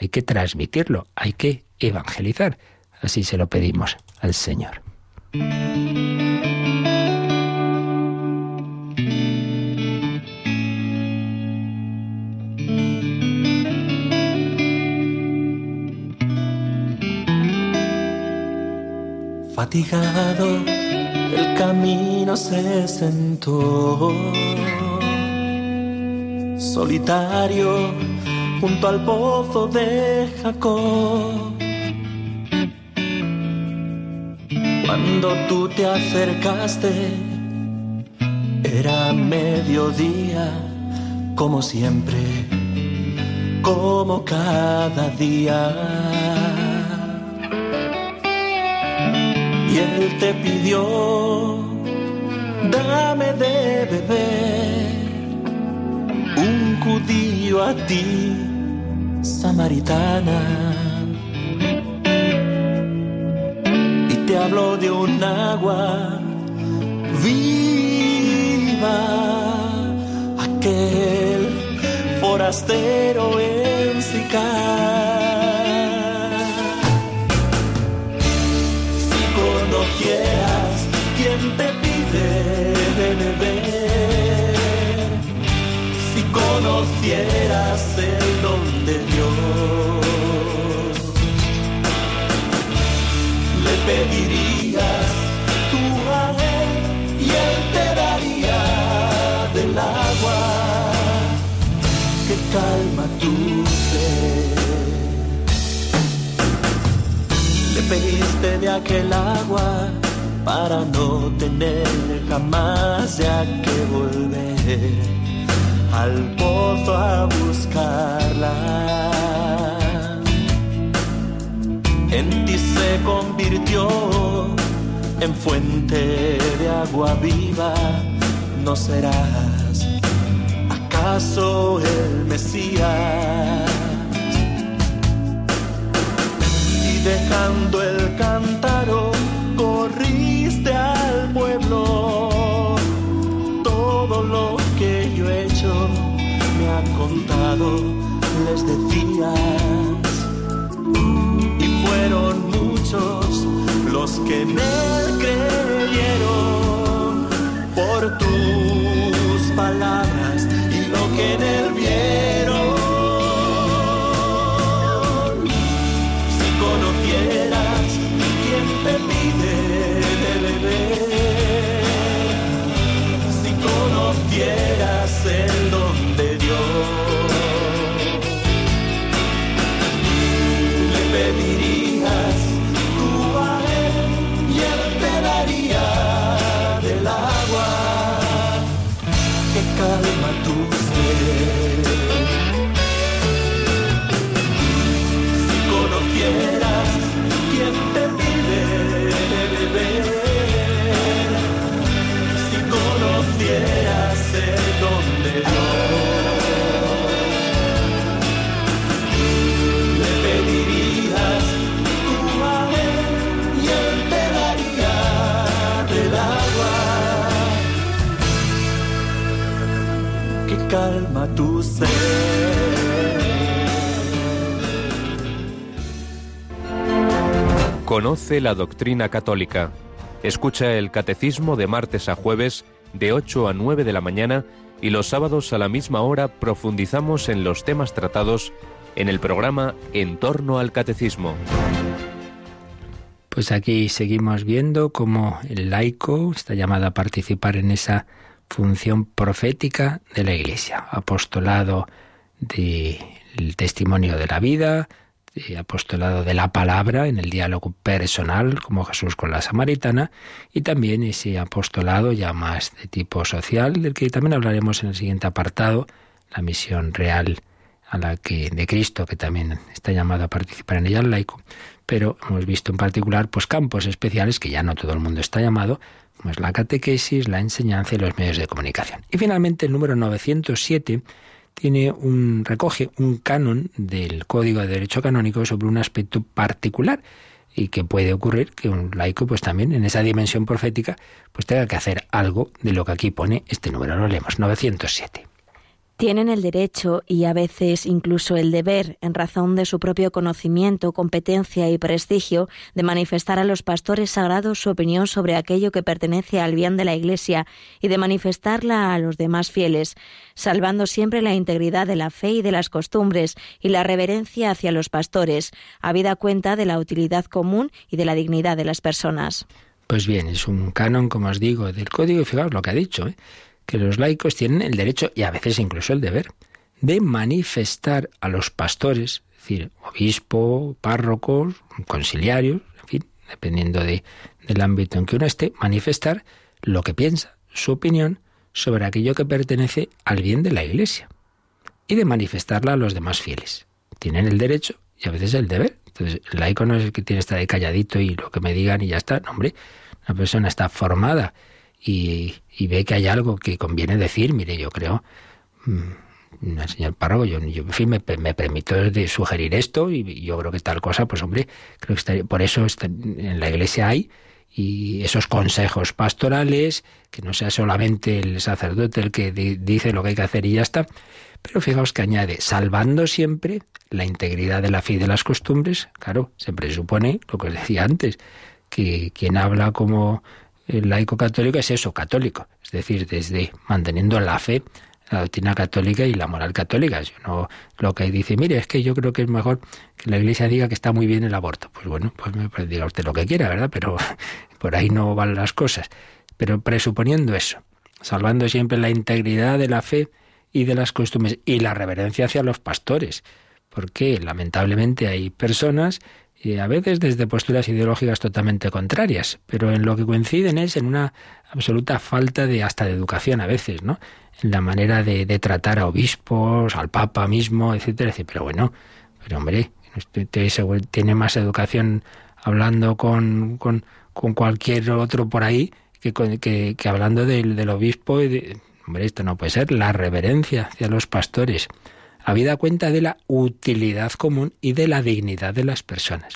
hay que transmitirlo, hay que evangelizar. Así se lo pedimos al Señor. Fatigado, el camino se sentó. Solitario, junto al pozo de Jacob. Cuando tú te acercaste, era mediodía, como siempre, como cada día. Y él te pidió, dame de beber, un judío a ti, samaritana. Y te habló de un agua viva, aquel forastero en Sicar conocieras el don de Dios, le pedirías tú a él y él te daría del agua. Que calma tu sed. Le pediste de aquel agua para no tener jamás ya que volver al pozo a buscarla. En ti se convirtió en fuente de agua viva, no serás acaso el Mesías. Y dejando el cántaro, corriste al pueblo. Todo lo que yo he contado, les decías. Y fueron muchos los que me creyeron por tus palabras y lo que en él vieron. Conoce la doctrina católica. Escucha el catecismo de martes a jueves de 8 a 9 de la mañana y los sábados a la misma hora profundizamos en los temas tratados en el programa En torno al catecismo. Pues aquí seguimos viendo cómo el laico está llamado a participar en esa función profética de la Iglesia, apostolado del testimonio de la vida, apostolado de la palabra en el diálogo personal, como Jesús con la samaritana, y también ese apostolado ya más de tipo social, del que también hablaremos en el siguiente apartado, la misión real a la que de Cristo, que también está llamado a participar en ella el laico, pero hemos visto en particular pues campos especiales que ya no todo el mundo está llamado, como es la catequesis, la enseñanza y los medios de comunicación. Y finalmente el número 907 tiene un recoge un canon del Código de Derecho Canónico sobre un aspecto particular y que puede ocurrir que un laico pues también en esa dimensión profética pues tenga que hacer algo de lo que aquí pone este número. Lo leemos, 907. Tienen el derecho y a veces incluso el deber, en razón de su propio conocimiento, competencia y prestigio, de manifestar a los pastores sagrados su opinión sobre aquello que pertenece al bien de la Iglesia y de manifestarla a los demás fieles, salvando siempre la integridad de la fe y de las costumbres y la reverencia hacia los pastores, habida cuenta de la utilidad común y de la dignidad de las personas. Pues bien, es un canon, como os digo, del código, y lo que ha dicho, ¿eh? Que los laicos tienen el derecho y a veces incluso el deber de manifestar a los pastores, es decir, obispo, párrocos, conciliarios, en fin, dependiendo de, del ámbito en que uno esté, manifestar lo que piensa, su opinión sobre aquello que pertenece al bien de la Iglesia y de manifestarla a los demás fieles. Tienen el derecho y a veces el deber. Entonces, el laico no es el que tiene que estar ahí calladito y lo que me digan y ya está. No, hombre, una persona está formada y, ve que hay algo que conviene decir, mire, yo creo, mm, señor párroco, yo, yo en fin, me, permito de sugerir esto y yo creo que tal cosa, pues hombre, creo que por eso en la iglesia hay y esos consejos pastorales, que no sea solamente el sacerdote el que dice lo que hay que hacer y ya está, pero fijaos que añade, salvando siempre la integridad de la fe y de las costumbres, claro, se presupone lo que os decía antes, que quien habla como el laico católico es eso, católico, es decir, desde manteniendo la fe, la doctrina católica y la moral católica. Yo no lo que dice, mire, es que yo creo que es mejor que la Iglesia diga que está muy bien el aborto. Pues bueno, pues, pues diga usted lo que quiera, ¿verdad? Pero por ahí no van las cosas. Pero presuponiendo eso, salvando siempre la integridad de la fe y de las costumbres y la reverencia hacia los pastores, porque lamentablemente hay personas y a veces desde posturas ideológicas totalmente contrarias, pero en lo que coinciden es en una absoluta falta de hasta de educación a veces, ¿no? En la manera de, tratar a obispos, al Papa mismo, etcétera, etcétera. Pero bueno, pero hombre, usted tiene más educación hablando con, con, con cualquier otro por ahí que, que, que hablando del, del obispo. Y de, hombre, esto no puede ser. La reverencia hacia los pastores habida cuenta de la utilidad común y de la dignidad de las personas.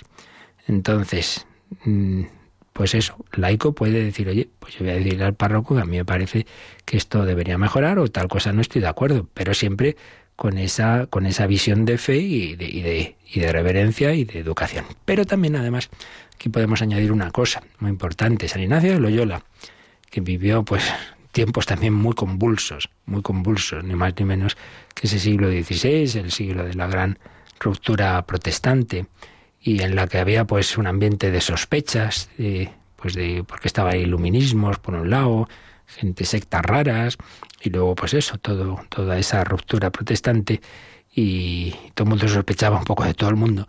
Entonces, mm, pues eso, laico puede decir, oye, pues yo voy a decirle al párroco que a mí me parece que esto debería mejorar o tal cosa no estoy de acuerdo, pero siempre con esa, con esa visión de fe y de, y de, y de reverencia y de educación. Pero también, además, aquí podemos añadir una cosa muy importante. San Ignacio de Loyola, que vivió pues tiempos también muy convulsos, muy convulsos, ni más ni menos que ese siglo XVI, el siglo de la gran ruptura protestante, y en la que había pues un ambiente de sospechas, pues de porque estaba iluminismos por un lado, gente sectas raras, y luego pues eso, todo, toda esa ruptura protestante, y todo el mundo sospechaba un poco de todo el mundo.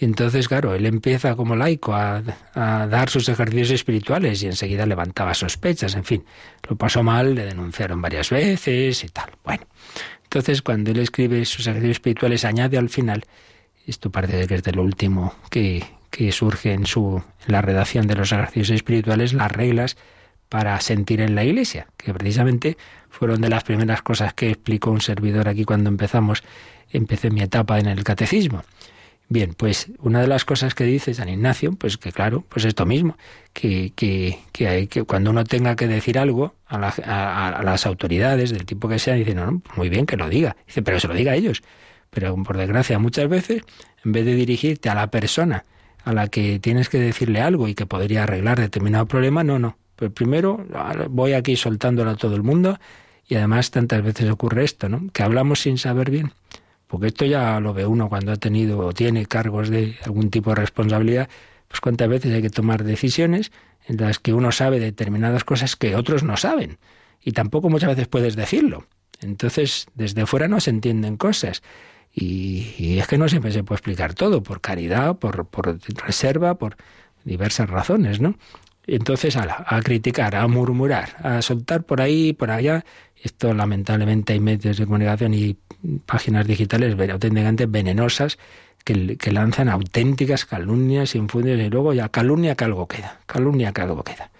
Entonces, claro, él empieza como laico a, dar sus ejercicios espirituales y enseguida levantaba sospechas, en fin, lo pasó mal, le denunciaron varias veces y tal. Bueno, entonces cuando él escribe sus ejercicios espirituales añade al final, esto parece que es de lo último que, que surge en, su, en la redacción de los ejercicios espirituales, las reglas para sentir en la iglesia, que precisamente fueron de las primeras cosas que explicó un servidor aquí cuando empezamos, empecé mi etapa en el catecismo. Bien, pues una de las cosas que dice San Ignacio, pues que claro, pues esto mismo, que, que, que, hay, que cuando uno tenga que decir algo a, a, las autoridades del tipo que sea, dice, no, no, muy bien que lo diga. Dice, pero se lo diga a ellos. Pero por desgracia, muchas veces, en vez de dirigirte a la persona a la que tienes que decirle algo y que podría arreglar determinado problema, no, no. Pues primero voy aquí soltándolo a todo el mundo y además tantas veces ocurre esto, ¿no? Que hablamos sin saber bien porque esto ya lo ve uno cuando ha tenido o tiene cargos de algún tipo de responsabilidad, pues cuántas veces hay que tomar decisiones en las que uno sabe determinadas cosas que otros no saben. Y tampoco muchas veces puedes decirlo. Entonces, desde fuera no se entienden cosas. Y, es que no siempre se puede explicar todo, por caridad, por, reserva, por diversas razones, ¿no? Entonces, a, a criticar, a murmurar, a soltar por ahí por allá. Esto, lamentablemente, hay medios de comunicación y páginas digitales auténticamente venenosas que, que lanzan auténticas calumnias, infundios y luego ya calumnia que algo queda, calumnia que algo queda.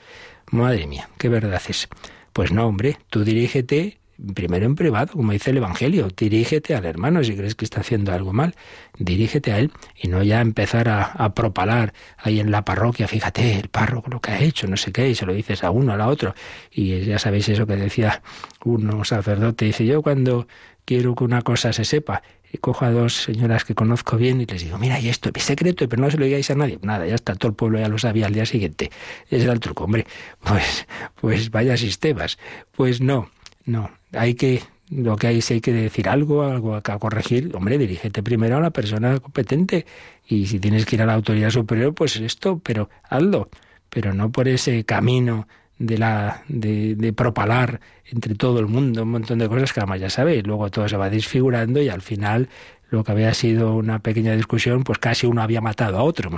Madre mía, qué verdad es. Pues no, hombre, tú dirígete primero en privado, como dice el Evangelio. Dirígete al hermano si crees que está haciendo algo mal. Dirígete a él y no ya empezar a, propalar ahí en la parroquia. Fíjate, el párroco lo que ha hecho, no sé qué, y se lo dices a uno, a la otro. Y ya sabéis eso que decía un sacerdote. Dice, yo cuando quiero que una cosa se sepa, y cojo a dos señoras que conozco bien y les digo, mira, y esto es secreto, pero no se lo digáis a nadie. Nada, ya está, todo el pueblo ya lo sabía al día siguiente. Ese era el truco, hombre. Pues, pues vaya sistemas. Pues no, no. Hay que, lo que hay, si hay que decir algo, algo a corregir, hombre, dirígete primero a la persona competente. Y si tienes que ir a la autoridad superior, pues esto, pero hazlo. Pero no por ese camino de la de, de, propalar entre todo el mundo un montón de cosas que además ya sabéis, luego todo se va desfigurando y al final lo que había sido una pequeña discusión, pues casi uno había matado a otro,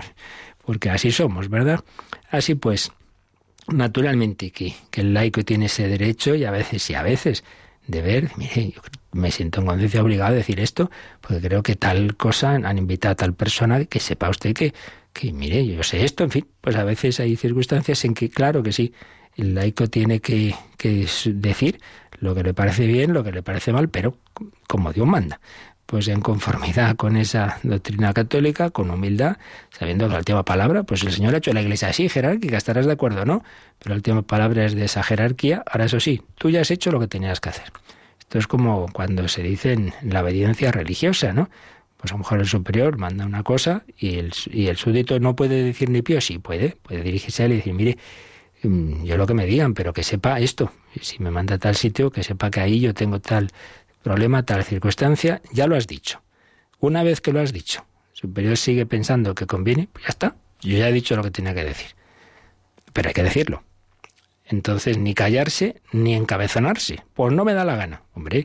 porque así somos, ¿verdad? Así pues, naturalmente que, que el laico tiene ese derecho y a veces y a veces de ver, mire, yo me siento en conciencia obligado a decir esto, porque creo que tal cosa han invitado a tal persona que sepa usted que, que, mire, yo sé esto, en fin, pues a veces hay circunstancias en que, claro que sí, el laico tiene que, decir lo que le parece bien, lo que le parece mal, pero como Dios manda pues en conformidad con esa doctrina católica, con humildad, sabiendo que la última palabra, pues el Señor ha hecho la iglesia así, jerárquica, estarás de acuerdo, ¿no? Pero la última palabra es de esa jerarquía. Ahora, eso sí, tú ya has hecho lo que tenías que hacer. Esto es como cuando se dice en la obediencia religiosa, ¿no? Pues a lo mejor el superior manda una cosa y el, y el súbdito no puede decir ni pío, sí puede, puede dirigirse a él y decir, mire, Mm, yo lo que me digan, pero que sepa esto. Si me manda a tal sitio, que sepa que ahí yo tengo tal problema, tal circunstancia, ya lo has dicho. Una vez que lo has dicho, superior sigue pensando que conviene, pues ya está. Yo ya he dicho lo que tenía que decir. Pero hay que decirlo. Entonces, ni callarse, ni encabezonarse. Pues no me da la gana. Hombre,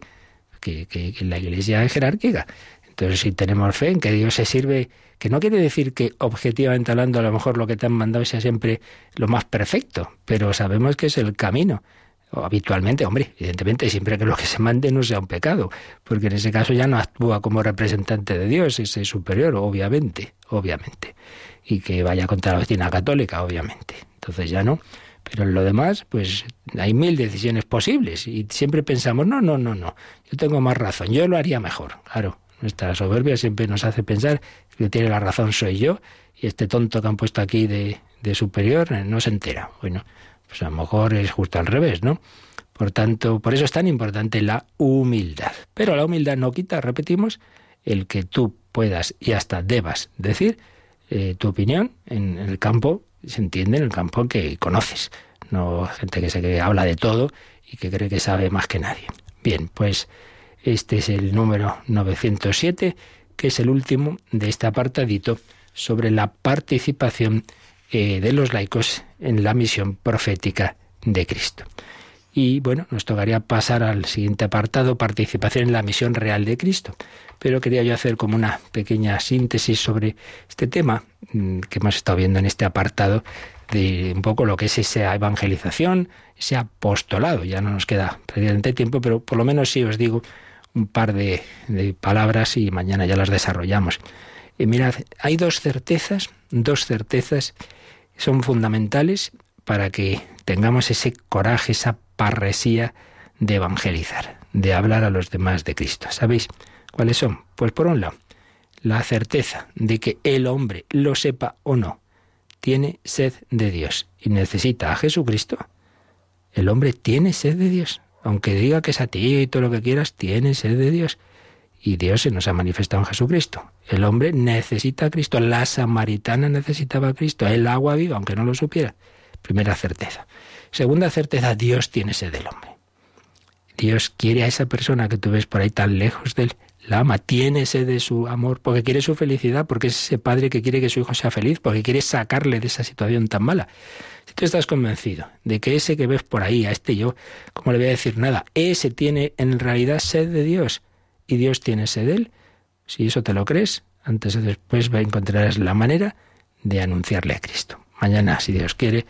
que, que la iglesia es jerárquica. Entonces, si tenemos fe en que Dios se sirve que no quiere decir que objetivamente hablando a lo mejor lo que te han mandado sea siempre lo más perfecto, pero sabemos que es el camino. Habitualmente, hombre, evidentemente siempre que lo que se mande no sea un pecado, porque en ese caso ya no actúa como representante de Dios, ese superior, obviamente, obviamente, y que vaya contra la doctrina católica, obviamente. Entonces ya no. Pero en lo demás, pues hay mil decisiones posibles y siempre pensamos, no, no, no, no, yo tengo más razón, yo lo haría mejor, claro. Nuestra soberbia siempre nos hace pensar que tiene la razón soy yo y este tonto que han puesto aquí de, de superior eh, no se entera. Bueno, pues a lo mejor es justo al revés, ¿no? Por tanto, por eso es tan importante la humildad. Pero la humildad no quita, repetimos, el que tú puedas y hasta debas decir eh, tu opinión en el campo, se entiende, en el campo que conoces, no gente que se que habla de todo y que cree que sabe más que nadie. Bien, pues este es el número 907 que es el último de este apartadito sobre la participación eh, de los laicos en la misión profética de Cristo. Y bueno, nos tocaría pasar al siguiente apartado, participación en la misión real de Cristo. Pero quería yo hacer como una pequeña síntesis sobre este tema mm, que hemos estado viendo en este apartado de un poco lo que es esa evangelización, ese apostolado. Ya no nos queda prácticamente tiempo, pero por lo menos sí os digo un par de, palabras y mañana ya las desarrollamos. Y mirad, hay dos certezas, dos certezas son fundamentales para que tengamos ese coraje, esa parresía de evangelizar, de hablar a los demás de Cristo. ¿Sabéis cuáles son? Pues por un lado, la certeza de que el hombre, lo sepa o no, tiene sed de Dios y necesita a Jesucristo. El hombre tiene sed de Dios aunque diga que es a ti y todo lo que quieras, tiene sed de Dios. Y Dios se nos ha manifestado en Jesucristo. El hombre necesita a Cristo, la samaritana necesitaba a Cristo, el agua viva, aunque no lo supiera. Primera certeza. Segunda certeza, Dios tiene sed del hombre. Dios quiere a esa persona que tú ves por ahí tan lejos de él, la ama, tiene sed de su amor, porque quiere su felicidad, porque es ese padre que quiere que su hijo sea feliz, porque quiere sacarle de esa situación tan mala. Si tú estás convencido de que ese que ves por ahí, a este yo, ¿cómo le voy a decir nada? Ese tiene en realidad sed de Dios y Dios tiene sed de él. Si eso te lo crees, antes o después encontrarás la manera de anunciarle a Cristo. Mañana, si Dios quiere,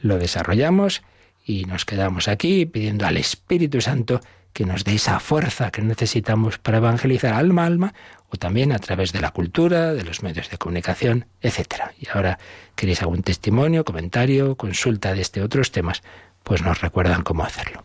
lo desarrollamos y nos quedamos aquí pidiendo al Espíritu Santo que nos dé esa fuerza que necesitamos para evangelizar alma a alma o también a través de la cultura, de los medios de comunicación, etc. Y ahora queréis algún testimonio, comentario, consulta de este otros temas, pues nos recuerdan cómo hacerlo.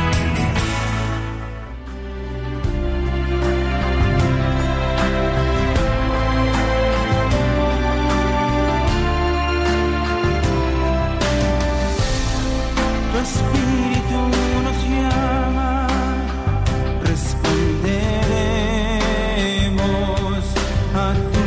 Huh?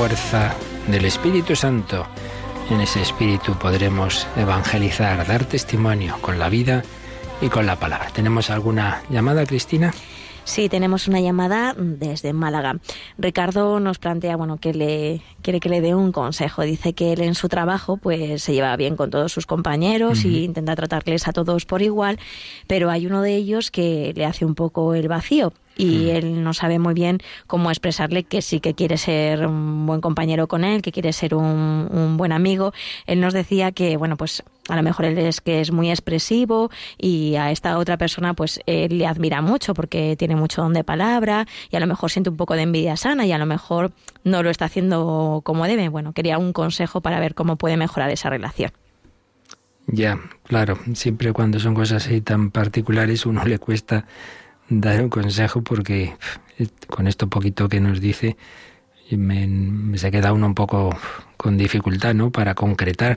Fuerza del Espíritu Santo. En ese espíritu podremos evangelizar, dar testimonio con la vida y con la palabra. ¿Tenemos alguna llamada, Cristina? Sí, tenemos una llamada desde Málaga. Ricardo nos plantea, bueno, que le quiere que le dé un consejo. Dice que él en su trabajo, pues se lleva bien con todos sus compañeros y intenta tratarles a todos por igual, pero hay uno de ellos que le hace un poco el vacío y mm. él no sabe muy bien cómo expresarle que sí que quiere ser un buen compañero con él, que quiere ser un, un buen amigo. Él nos decía que, bueno, pues a lo mejor él es que es muy expresivo y a esta otra persona pues él le admira mucho porque tiene mucho don de palabra y a lo mejor siente un poco de envidia sana y a lo mejor no lo está haciendo como debe. Bueno, quería un consejo para ver cómo puede mejorar esa relación. Ya, claro, siempre cuando son cosas así tan particulares uno le cuesta dar un consejo porque con esto poquito que nos dice me, se queda uno un poco con dificultad, ¿no? Para concretar.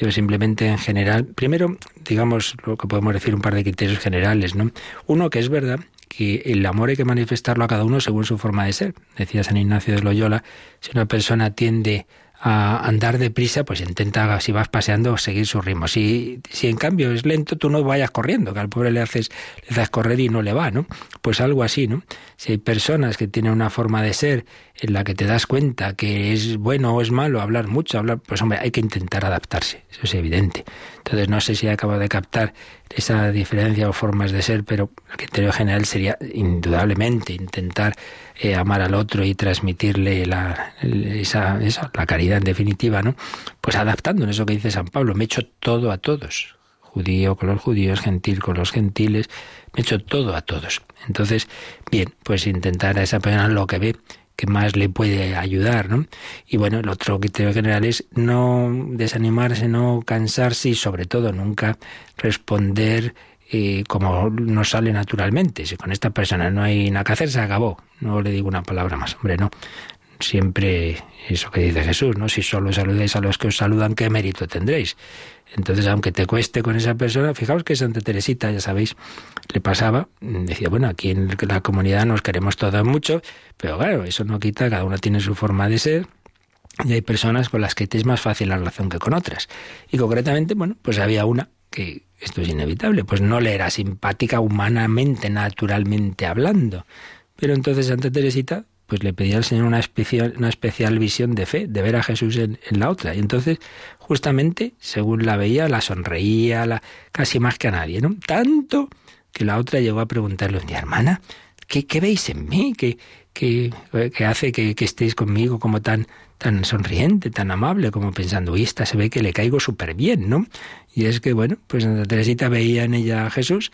Yo simplemente en general, primero, digamos lo que podemos decir un par de criterios generales, ¿no? Uno que es verdad que el amor hay que manifestarlo a cada uno según su forma de ser. Decía San Ignacio de Loyola, si una persona tiende a andar deprisa, pues intenta, si vas paseando, seguir su ritmo. Si, si en cambio es lento, tú no vayas corriendo, que al pobre le haces, le haces correr y no le va, ¿no? Pues algo así, ¿no? Si hay personas que tienen una forma de ser en la que te das cuenta que es bueno o es malo hablar mucho, hablar, pues hombre, hay que intentar adaptarse, eso es evidente. Entonces no sé si acabo de captar esa diferencia o formas de ser, pero el criterio general sería indudablemente intentar eh, amar al otro y transmitirle la, esa, la caridad en definitiva, ¿no? Pues adaptando en eso que dice San Pablo, me he hecho todo a todos, judío con los judíos, gentil con los gentiles, me he hecho todo a todos. Entonces, bien, pues intentar a esa persona lo que ve que más le puede ayudar, ¿no? Y bueno, el otro criterio general es no desanimarse, no cansarse y sobre todo nunca responder como nos sale naturalmente. Si con esta persona no hay nada que hacer, se acabó. No le digo una palabra más, hombre, no. siempre eso que dice Jesús, ¿no? Si solo saludáis a los que os saludan, ¿qué mérito tendréis? Entonces, aunque te cueste con esa persona, fijaos que Santa Teresita, ya sabéis, le pasaba, decía, bueno, aquí en la comunidad nos queremos todos mucho, pero claro, eso no quita, cada uno tiene su forma de ser, y hay personas con las que te es más fácil la relación que con otras. Y concretamente, bueno, pues había una que, esto es inevitable, pues no le era simpática humanamente, naturalmente hablando. Pero entonces Santa Teresita pues le pedía al Señor una especial, una especial visión de fe, de ver a Jesús en, la otra. Y entonces, justamente, según la veía, la sonreía, la, casi más que a nadie, ¿no? Tanto que la otra llegó a preguntarle un día, hermana, ¿qué, qué veis en mí? ¿Qué, qué, qué hace que, que, estéis conmigo como tan, tan sonriente, tan amable, como pensando, uy, esta se ve que le caigo súper bien, ¿no? Y es que, bueno, pues Santa Teresita veía en ella a Jesús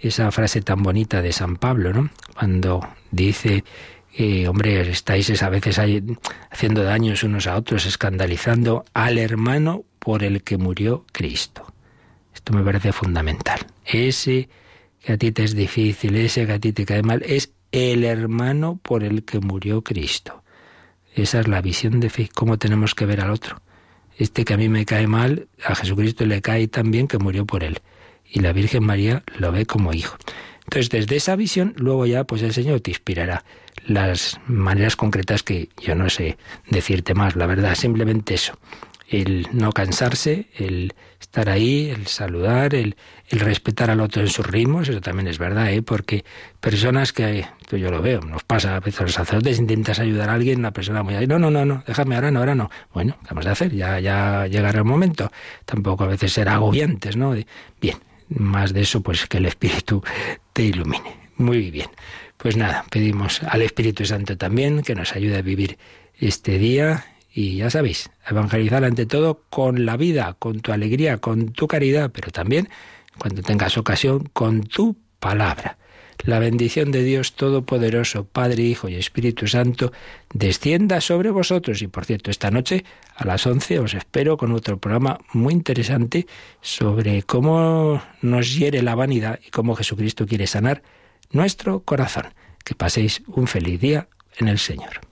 esa frase tan bonita de San Pablo, ¿no? Cuando dice y hombre, estáis a veces haciendo daños unos a otros, escandalizando al hermano por el que murió Cristo. Esto me parece fundamental. Ese que a ti te es difícil, ese que a ti te cae mal, es el hermano por el que murió Cristo. Esa es la visión de fe, cómo tenemos que ver al otro. Este que a mí me cae mal, a Jesucristo le cae también que murió por él. Y la Virgen María lo ve como hijo. Entonces, desde esa visión, luego ya, pues el Señor te inspirará las maneras concretas que yo no sé decirte más, la verdad, simplemente eso. El no cansarse, el estar ahí, el saludar, el, el respetar al otro en sus ritmos, eso también es verdad, ¿eh? porque personas que, yo lo veo, nos pasa a veces los sacerdotes, intentas ayudar a alguien, una persona muy no, no, no, no, déjame ahora, no, ahora no. Bueno, ¿qué vamos a hacer? Ya, ya llegará el momento. Tampoco a veces será agobiantes, ¿no? Bien, más de eso, pues que el Espíritu te ilumine. Muy bien. Pues nada, pedimos al Espíritu Santo también que nos ayude a vivir este día y ya sabéis, evangelizar ante todo con la vida, con tu alegría, con tu caridad, pero también, cuando tengas ocasión, con tu palabra. La bendición de Dios Todopoderoso, Padre, Hijo y Espíritu Santo, descienda sobre vosotros. Y por cierto, esta noche a las 11 os espero con otro programa muy interesante sobre cómo nos hiere la vanidad y cómo Jesucristo quiere sanar nuestro corazón. Que paséis un feliz día en el Señor.